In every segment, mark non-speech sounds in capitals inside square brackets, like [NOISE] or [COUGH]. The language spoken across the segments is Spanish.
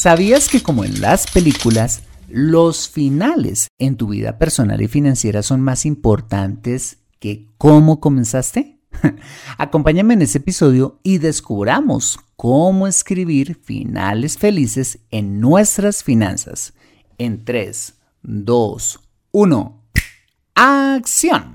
¿Sabías que como en las películas, los finales en tu vida personal y financiera son más importantes que cómo comenzaste? [LAUGHS] Acompáñame en este episodio y descubramos cómo escribir finales felices en nuestras finanzas. En 3, 2, 1. ¡Acción!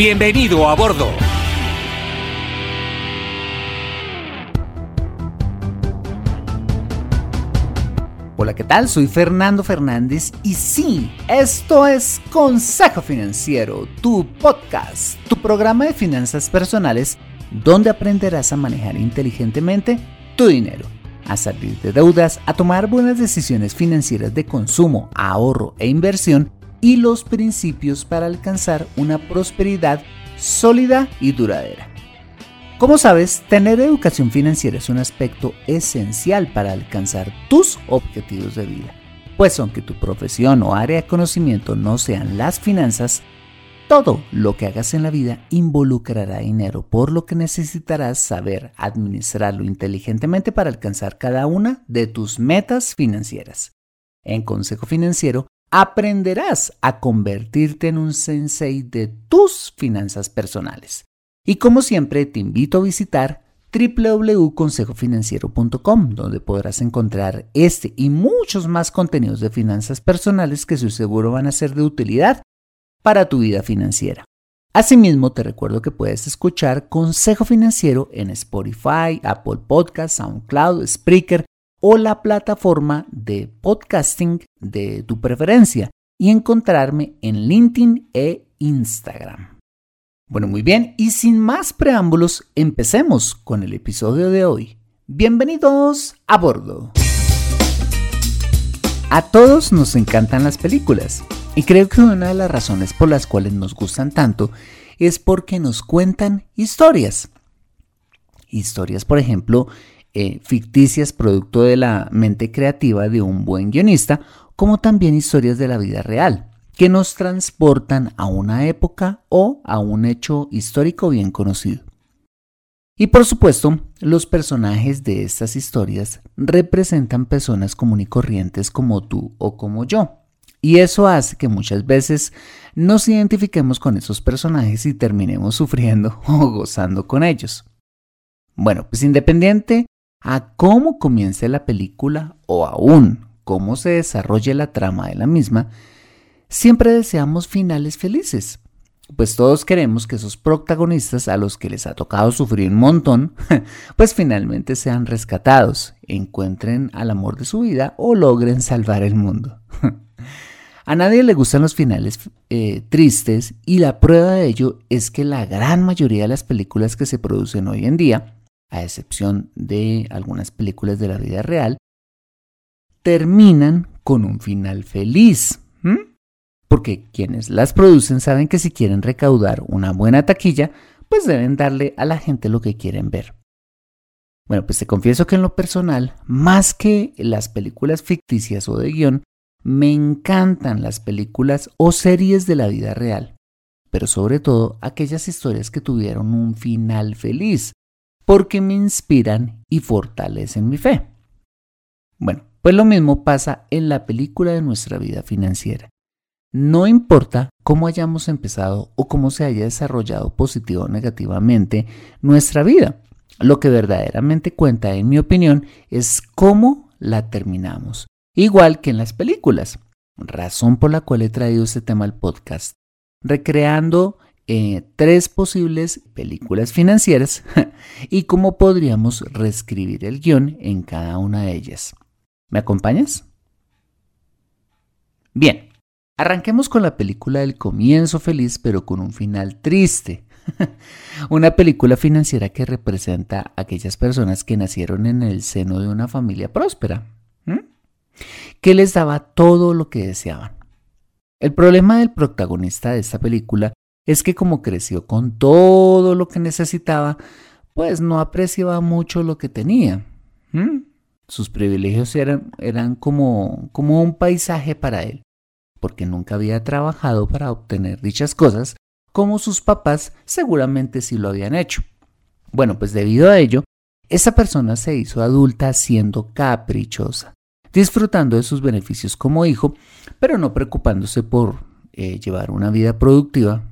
Bienvenido a bordo. Hola, ¿qué tal? Soy Fernando Fernández y sí, esto es Consejo Financiero, tu podcast, tu programa de finanzas personales donde aprenderás a manejar inteligentemente tu dinero, a salir de deudas, a tomar buenas decisiones financieras de consumo, ahorro e inversión y los principios para alcanzar una prosperidad sólida y duradera. Como sabes, tener educación financiera es un aspecto esencial para alcanzar tus objetivos de vida. Pues aunque tu profesión o área de conocimiento no sean las finanzas, todo lo que hagas en la vida involucrará dinero, por lo que necesitarás saber administrarlo inteligentemente para alcanzar cada una de tus metas financieras. En Consejo Financiero aprenderás a convertirte en un sensei de tus finanzas personales. Y como siempre, te invito a visitar www.consejofinanciero.com, donde podrás encontrar este y muchos más contenidos de finanzas personales que su seguro van a ser de utilidad para tu vida financiera. Asimismo, te recuerdo que puedes escuchar Consejo Financiero en Spotify, Apple Podcasts, SoundCloud, Spreaker, o la plataforma de podcasting de tu preferencia y encontrarme en LinkedIn e Instagram. Bueno, muy bien, y sin más preámbulos, empecemos con el episodio de hoy. Bienvenidos a bordo. A todos nos encantan las películas y creo que una de las razones por las cuales nos gustan tanto es porque nos cuentan historias. Historias, por ejemplo, eh, ficticias producto de la mente creativa de un buen guionista, como también historias de la vida real, que nos transportan a una época o a un hecho histórico bien conocido. Y por supuesto, los personajes de estas historias representan personas común y corrientes como tú o como yo. Y eso hace que muchas veces nos identifiquemos con esos personajes y terminemos sufriendo [LAUGHS] o gozando con ellos. Bueno, pues independiente a cómo comience la película o aún cómo se desarrolle la trama de la misma, siempre deseamos finales felices. Pues todos queremos que esos protagonistas a los que les ha tocado sufrir un montón, [LAUGHS] pues finalmente sean rescatados, encuentren al amor de su vida o logren salvar el mundo. [LAUGHS] A nadie le gustan los finales eh, tristes y la prueba de ello es que la gran mayoría de las películas que se producen hoy en día a excepción de algunas películas de la vida real, terminan con un final feliz. Porque quienes las producen saben que si quieren recaudar una buena taquilla, pues deben darle a la gente lo que quieren ver. Bueno, pues te confieso que en lo personal, más que las películas ficticias o de guion, me encantan las películas o series de la vida real, pero sobre todo aquellas historias que tuvieron un final feliz, porque me inspiran y fortalecen mi fe. Bueno, pues lo mismo pasa en la película de nuestra vida financiera. No importa cómo hayamos empezado o cómo se haya desarrollado positivo o negativamente nuestra vida. Lo que verdaderamente cuenta, en mi opinión, es cómo la terminamos. Igual que en las películas. Razón por la cual he traído este tema al podcast. Recreando eh, tres posibles películas financieras [LAUGHS] y cómo podríamos reescribir el guion en cada una de ellas. ¿Me acompañas? Bien, arranquemos con la película del comienzo feliz pero con un final triste. [LAUGHS] una película financiera que representa a aquellas personas que nacieron en el seno de una familia próspera, que les daba todo lo que deseaban. El problema del protagonista de esta película es que como creció con todo lo que necesitaba, pues no apreciaba mucho lo que tenía. Sus privilegios eran, como un paisaje para él, porque nunca había trabajado para obtener dichas cosas, como sus papás seguramente sí lo habían hecho. Bueno, pues debido a ello, esa persona se hizo adulta siendo caprichosa, disfrutando de sus beneficios como hijo, pero no preocupándose por eh, llevar una vida productiva,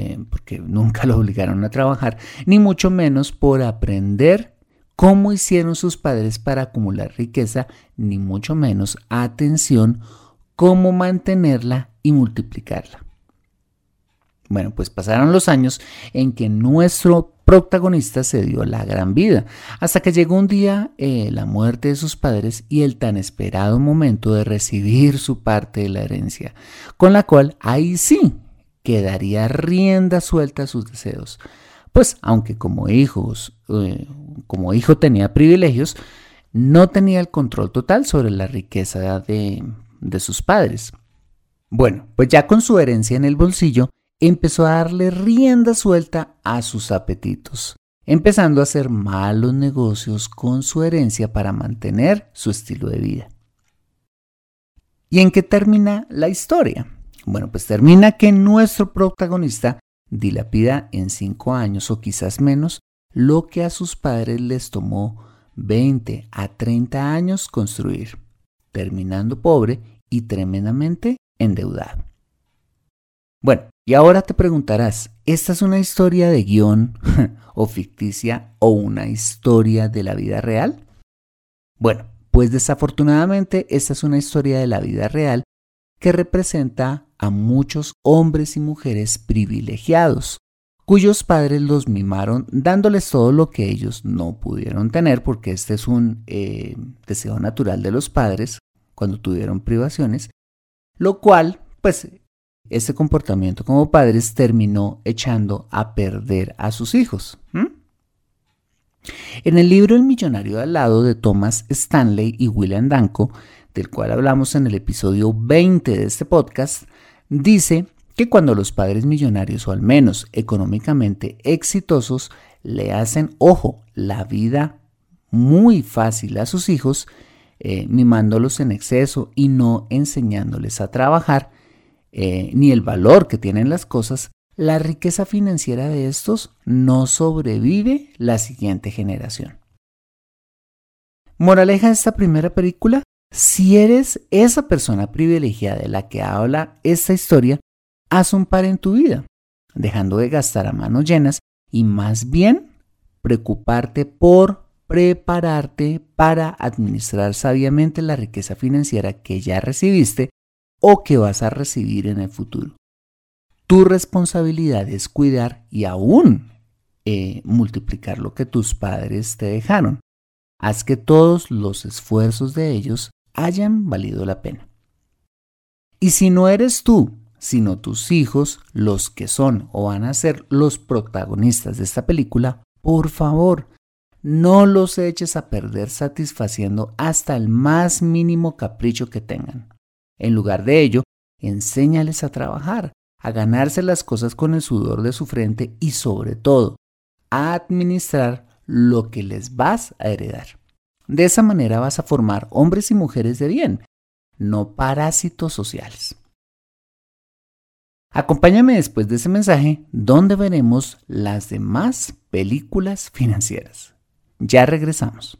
eh, porque nunca lo obligaron a trabajar, ni mucho menos por aprender cómo hicieron sus padres para acumular riqueza, ni mucho menos, atención, cómo mantenerla y multiplicarla. Bueno, pues pasaron los años en que nuestro protagonista se dio la gran vida, hasta que llegó un día eh, la muerte de sus padres y el tan esperado momento de recibir su parte de la herencia, con la cual ahí sí quedaría rienda suelta a sus deseos. Pues aunque como hijos, eh, como hijo tenía privilegios, no tenía el control total sobre la riqueza de, de sus padres. Bueno, pues ya con su herencia en el bolsillo, empezó a darle rienda suelta a sus apetitos, empezando a hacer malos negocios con su herencia para mantener su estilo de vida. ¿Y en qué termina la historia? Bueno, pues termina que nuestro protagonista dilapida en cinco años o quizás menos lo que a sus padres les tomó 20 a 30 años construir, terminando pobre y tremendamente endeudado. Bueno, y ahora te preguntarás, ¿esta es una historia de guion [LAUGHS] o ficticia o una historia de la vida real? Bueno, pues desafortunadamente esta es una historia de la vida real que representa a muchos hombres y mujeres privilegiados, cuyos padres los mimaron dándoles todo lo que ellos no pudieron tener, porque este es un eh, deseo natural de los padres cuando tuvieron privaciones, lo cual pues este comportamiento como padres terminó echando a perder a sus hijos. En el libro El millonario de al lado de Thomas Stanley y William Danko, del cual hablamos en el episodio 20 de este podcast, dice que cuando los padres millonarios o al menos económicamente exitosos le hacen, ojo, la vida muy fácil a sus hijos, eh, mimándolos en exceso y no enseñándoles a trabajar, eh, ni el valor que tienen las cosas, la riqueza financiera de estos no sobrevive la siguiente generación. Moraleja de esta primera película, si eres esa persona privilegiada de la que habla esta historia, haz un par en tu vida, dejando de gastar a manos llenas y más bien preocuparte por prepararte para administrar sabiamente la riqueza financiera que ya recibiste o que vas a recibir en el futuro. Tu responsabilidad es cuidar y aún eh, multiplicar lo que tus padres te dejaron. Haz que todos los esfuerzos de ellos hayan valido la pena. Y si no eres tú, sino tus hijos los que son o van a ser los protagonistas de esta película, por favor, no los eches a perder satisfaciendo hasta el más mínimo capricho que tengan. En lugar de ello, enséñales a trabajar, a ganarse las cosas con el sudor de su frente y sobre todo, a administrar lo que les vas a heredar. De esa manera vas a formar hombres y mujeres de bien, no parásitos sociales. Acompáñame después de ese mensaje donde veremos las demás películas financieras. Ya regresamos.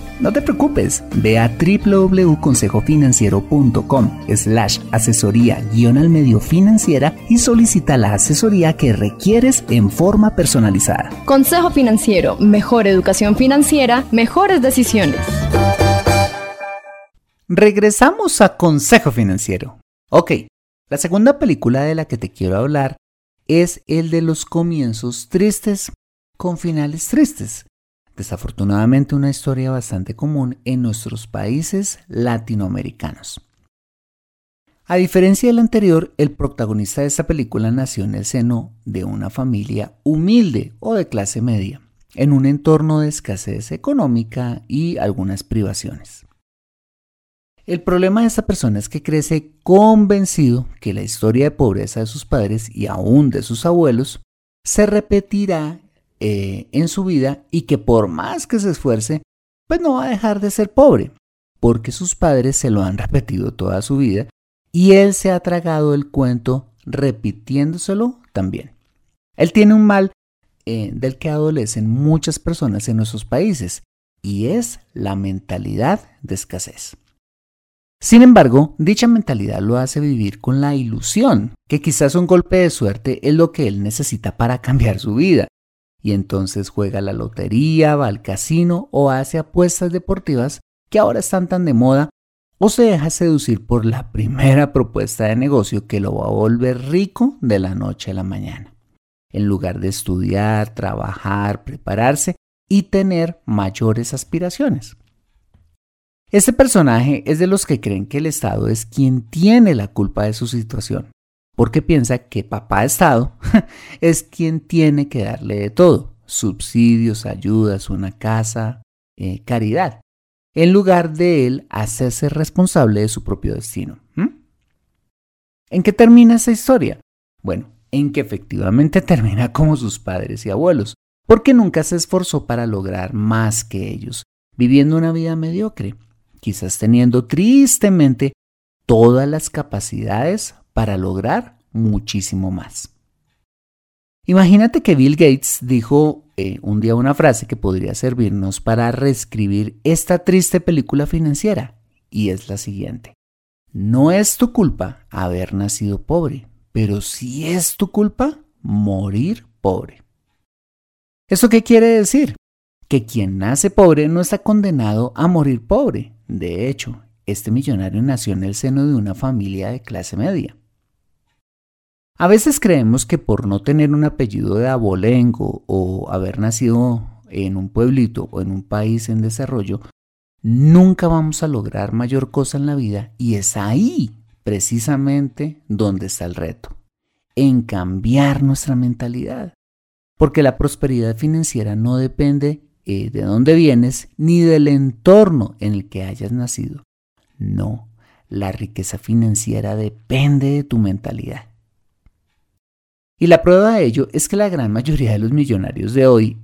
no te preocupes, ve a www.consejofinanciero.com slash asesoría guion al medio financiera y solicita la asesoría que requieres en forma personalizada. Consejo Financiero, mejor educación financiera, mejores decisiones. regresamos a Consejo Financiero. Ok, la segunda película de la que te quiero hablar es el de los comienzos tristes con finales tristes. Desafortunadamente una historia bastante común en nuestros países latinoamericanos. A diferencia del anterior, el protagonista de esta película nació en el seno de una familia humilde o de clase media, en un entorno de escasez económica y algunas privaciones. El problema de esta persona es que crece convencido que la historia de pobreza de sus padres y aún de sus abuelos se repetirá eh, en su vida y que por más que se esfuerce, pues no va a dejar de ser pobre, porque sus padres se lo han [LAUGHS] repetido toda su vida y él se ha tragado el cuento repitiéndoselo también. Él tiene un mal eh, del que adolecen muchas personas en nuestros países y es la mentalidad de escasez. Sin embargo, dicha mentalidad lo hace vivir con la ilusión que quizás un golpe de suerte es lo que él necesita para [LAUGHS] cambiar su vida, y entonces juega la lotería, va al casino o hace apuestas deportivas que ahora están tan de moda o se deja seducir por la primera propuesta de negocio que lo va a volver rico de la noche a la mañana, en lugar de estudiar, trabajar, prepararse y tener mayores aspiraciones. Este personaje es de los que creen que el Estado es quien tiene la culpa de su situación porque piensa que papá Estado [LAUGHS] es quien tiene que darle de todo, subsidios, ayudas, una casa, eh, caridad, en lugar de él hacerse responsable de su propio destino. ¿En qué termina esa historia? Bueno, en que efectivamente termina como sus padres y abuelos, porque nunca se esforzó para lograr más que ellos, viviendo una vida mediocre, quizás teniendo tristemente todas las capacidades para lograr muchísimo más. Imagínate que Bill Gates dijo eh, un día una frase que podría servirnos para reescribir esta triste película financiera, y es la siguiente. No es tu culpa haber nacido pobre, pero sí es tu culpa morir pobre. ¿Eso qué quiere decir? Que quien nace pobre no está condenado a morir pobre. De hecho, este millonario nació en el seno de una familia de clase media. A veces creemos que por no tener un apellido de abolengo o haber nacido en un pueblito o en un país en desarrollo, nunca vamos a lograr mayor cosa en la vida y es ahí precisamente donde está el reto, en cambiar nuestra mentalidad. Porque la prosperidad financiera no depende eh, de dónde vienes ni del entorno en el que hayas nacido. No, la riqueza financiera depende de tu mentalidad. Y la prueba de ello es que la gran mayoría de los millonarios de hoy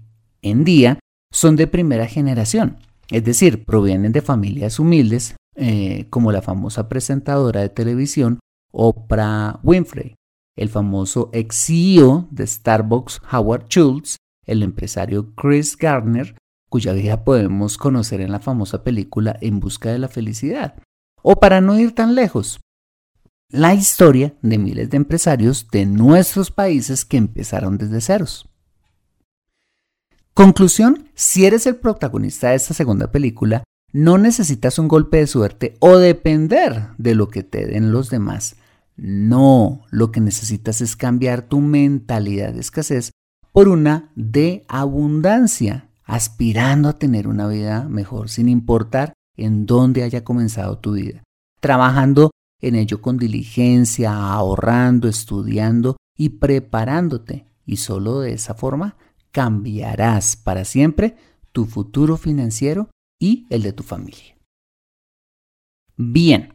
en día son de primera generación, es decir, provienen de familias humildes, eh, como la famosa presentadora de televisión Oprah Winfrey, el famoso ex CEO de Starbucks Howard Schultz, el empresario Chris Gardner, cuya vida podemos conocer en la famosa película En Busca de la Felicidad. O para no ir tan lejos, la historia de miles de empresarios de nuestros países que empezaron desde ceros. Conclusión, si eres el protagonista de esta segunda película, no necesitas un golpe de suerte o depender de lo que te den los demás. No, lo que necesitas es cambiar tu mentalidad de escasez por una de abundancia, aspirando a tener una vida mejor sin importar en dónde haya comenzado tu vida, trabajando en ello con diligencia, ahorrando, estudiando y preparándote. Y solo de esa forma cambiarás para siempre tu futuro financiero y el de tu familia. Bien.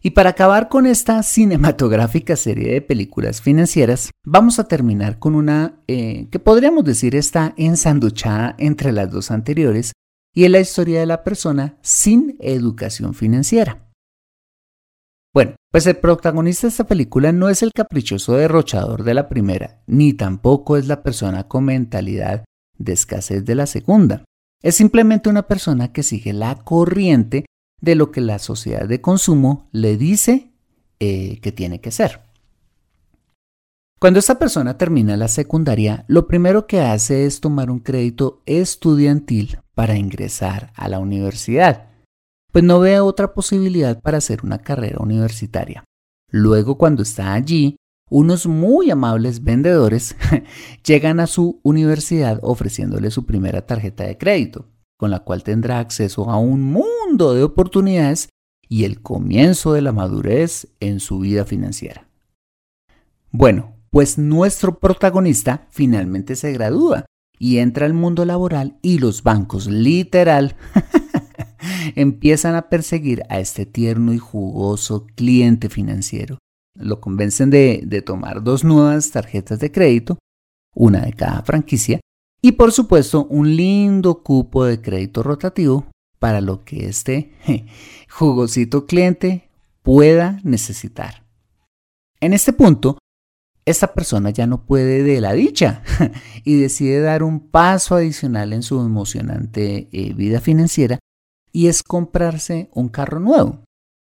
Y para acabar con esta cinematográfica serie de películas financieras, vamos a terminar con una eh, que podríamos decir está ensanduchada entre las dos anteriores y es la historia de la persona sin educación financiera. Pues el protagonista de esta película no es el caprichoso derrochador de la primera, ni tampoco es la persona con mentalidad de escasez de la segunda. Es simplemente una persona que sigue la corriente de lo que la sociedad de consumo le dice eh, que tiene que ser. Cuando esta persona termina la secundaria, lo primero que hace es tomar un crédito estudiantil para ingresar a la universidad pues no ve otra posibilidad para hacer una carrera universitaria. Luego, cuando está allí, unos muy amables vendedores [LAUGHS] llegan a su universidad ofreciéndole su primera tarjeta de crédito, con la cual tendrá acceso a un mundo de oportunidades y el comienzo de la madurez en su vida financiera. Bueno, pues nuestro protagonista finalmente se gradúa y entra al mundo laboral y los bancos literal [LAUGHS] empiezan a perseguir a este tierno y jugoso cliente financiero. Lo convencen de, de tomar dos nuevas tarjetas de crédito, una de cada franquicia, y por supuesto un lindo cupo de crédito rotativo para lo que este jugosito cliente pueda necesitar. En este punto, esta persona ya no puede de la dicha [LAUGHS] y decide dar un paso adicional en su emocionante eh, vida financiera y es comprarse un carro nuevo.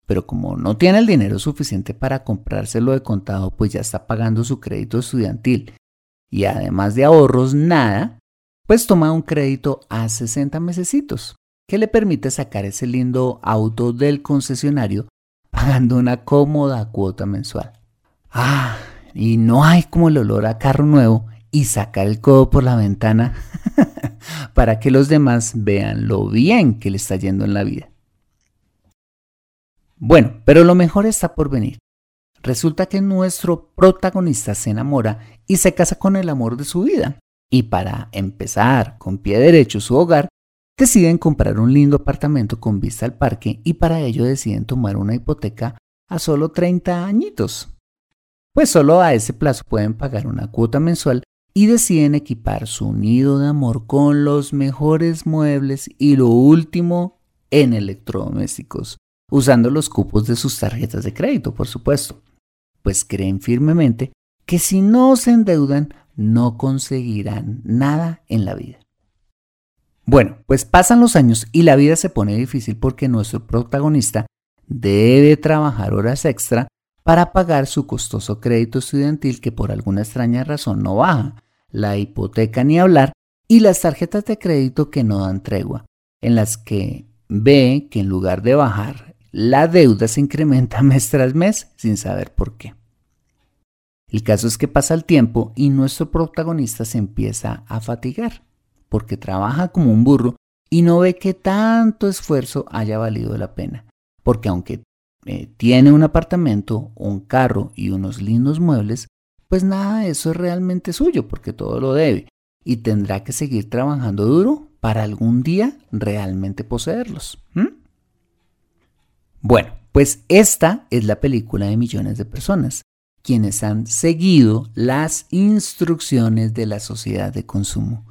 Pero como no tiene el dinero suficiente para comprárselo de contado, pues ya está pagando su crédito estudiantil y además de ahorros nada, pues toma un crédito a 60 mesecitos que le permite sacar ese lindo auto del concesionario pagando una cómoda cuota mensual. Ah, y no hay como el olor a carro nuevo y sacar el codo por la ventana [LAUGHS] para que los demás vean lo bien que le está yendo en la vida. Bueno, pero lo mejor está por venir. Resulta que nuestro protagonista se enamora y se casa con el amor de su vida. Y para empezar con pie derecho su hogar, deciden comprar un lindo apartamento con vista al parque y para ello deciden tomar una hipoteca a solo 30 añitos pues solo a ese plazo pueden pagar una cuota mensual y deciden equipar su nido de amor con los mejores muebles y lo último en electrodomésticos, usando los cupos de sus tarjetas de crédito, por supuesto, pues creen firmemente que si no se endeudan no conseguirán nada en la vida. Bueno, pues pasan los años y la vida se pone difícil porque nuestro protagonista debe trabajar horas extra para pagar su costoso crédito estudiantil que por alguna extraña razón no baja, la hipoteca ni hablar y las tarjetas de crédito que no dan tregua, en las que ve que en lugar de bajar, la deuda se incrementa [LAUGHS] mes tras mes sin saber por qué. El caso es que pasa el tiempo y nuestro protagonista se empieza a fatigar, porque trabaja como un burro y no ve que tanto esfuerzo haya valido la pena, porque aunque eh, tiene un apartamento, un carro y unos lindos muebles, pues nada de eso es realmente suyo porque todo lo debe y tendrá que seguir trabajando duro para algún día realmente poseerlos. Bueno, pues esta es la película de millones de personas, quienes han seguido las instrucciones de la sociedad de consumo,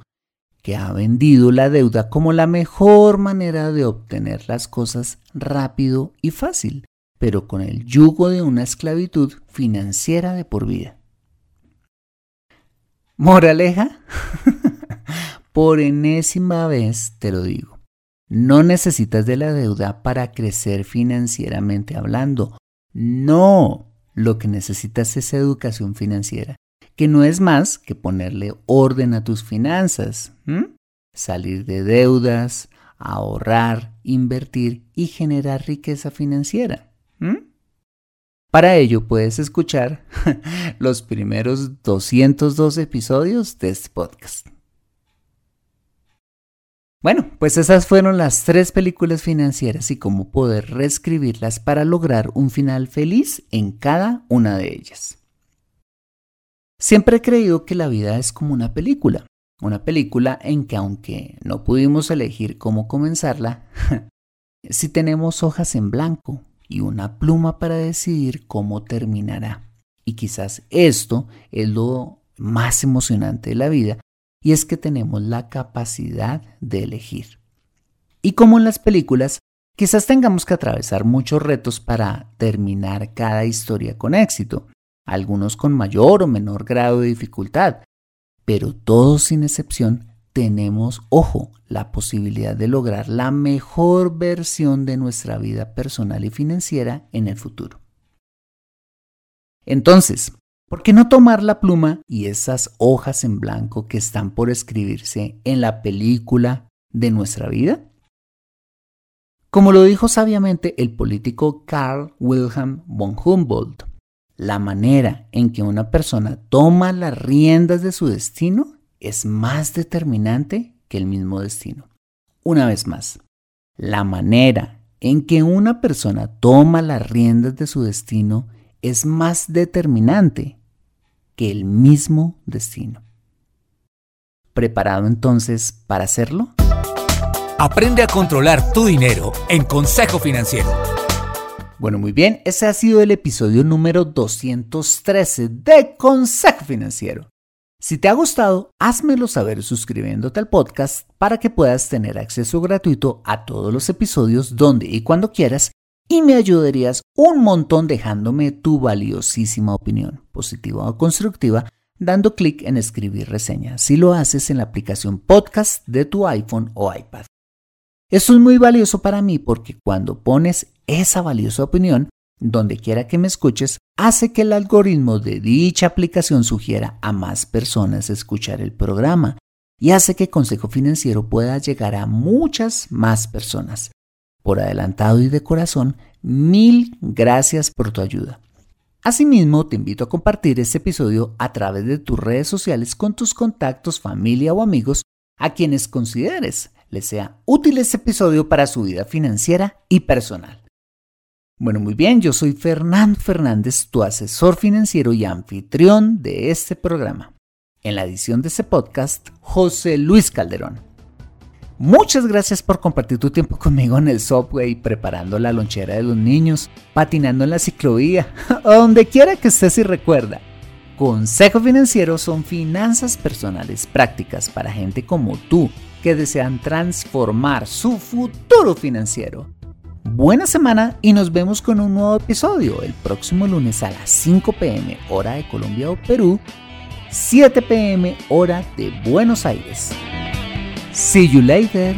que ha vendido la deuda como la mejor manera de obtener las cosas rápido y fácil, pero con el yugo de una esclavitud financiera de por vida. Moraleja, [LAUGHS] por enésima vez te lo digo, no necesitas de la deuda para crecer financieramente hablando. No, lo que necesitas es educación financiera, que no es más que ponerle orden a tus finanzas, salir de deudas, ahorrar, invertir y generar riqueza financiera. ¿Mm? Para ello puedes escuchar [LAUGHS] los primeros 202 episodios de este podcast. Bueno, pues esas fueron las tres películas financieras y cómo poder reescribirlas para lograr un final feliz en cada una de ellas. Siempre he creído que la vida es como una película, una película en que aunque no pudimos elegir cómo comenzarla, [LAUGHS] si tenemos hojas en blanco, y una pluma para decidir cómo terminará. Y quizás esto es lo más emocionante de la vida y es que tenemos la capacidad de elegir. Y como en las películas, quizás tengamos que atravesar muchos retos para terminar cada historia con éxito, algunos con mayor o menor grado de dificultad, pero todos sin excepción tenemos, ojo, la posibilidad de lograr la mejor versión de nuestra vida personal y financiera en el futuro. Entonces, ¿por qué no tomar la pluma y esas hojas en blanco que están por escribirse en la película de nuestra vida? Como lo dijo sabiamente el político Karl Wilhelm von Humboldt, la manera en que una persona toma las riendas de su destino es más determinante que el mismo destino. Una vez más, la manera en que una persona toma las riendas de su destino es más determinante que el mismo destino. ¿Preparado entonces para hacerlo? Aprende a controlar tu dinero en Consejo Financiero. Bueno, muy bien, ese ha sido el episodio número 213 de Consejo Financiero. Si te ha gustado, házmelo saber suscribiéndote al podcast para que puedas tener acceso gratuito a todos los episodios donde y cuando quieras y me ayudarías un montón dejándome tu valiosísima opinión, positiva o constructiva, dando clic en escribir reseña si lo haces en la aplicación podcast de tu iPhone o iPad. Esto es muy valioso para mí porque cuando pones esa valiosa opinión, donde quiera que me escuches, hace que el algoritmo de dicha aplicación sugiera a más personas escuchar el programa y hace que Consejo Financiero pueda llegar a muchas más personas. Por adelantado y de corazón, mil gracias por tu ayuda. Asimismo, te invito a compartir este episodio a través de tus redes sociales con tus contactos, familia o amigos a quienes consideres les sea útil este episodio para su vida financiera y personal. Bueno, muy bien, yo soy Fernando Fernández, tu asesor financiero y anfitrión de este programa. En la edición de este podcast, José Luis Calderón. Muchas gracias por compartir tu tiempo conmigo en el subway, preparando la lonchera de los niños, patinando en la ciclovía, [LAUGHS] o donde quiera que estés y recuerda. Consejo Financiero son finanzas personales prácticas para gente como tú que desean transformar su futuro financiero Buena semana y nos vemos con un nuevo episodio el próximo lunes a las 5 pm hora de Colombia o Perú, 7 pm hora de Buenos Aires. See you later.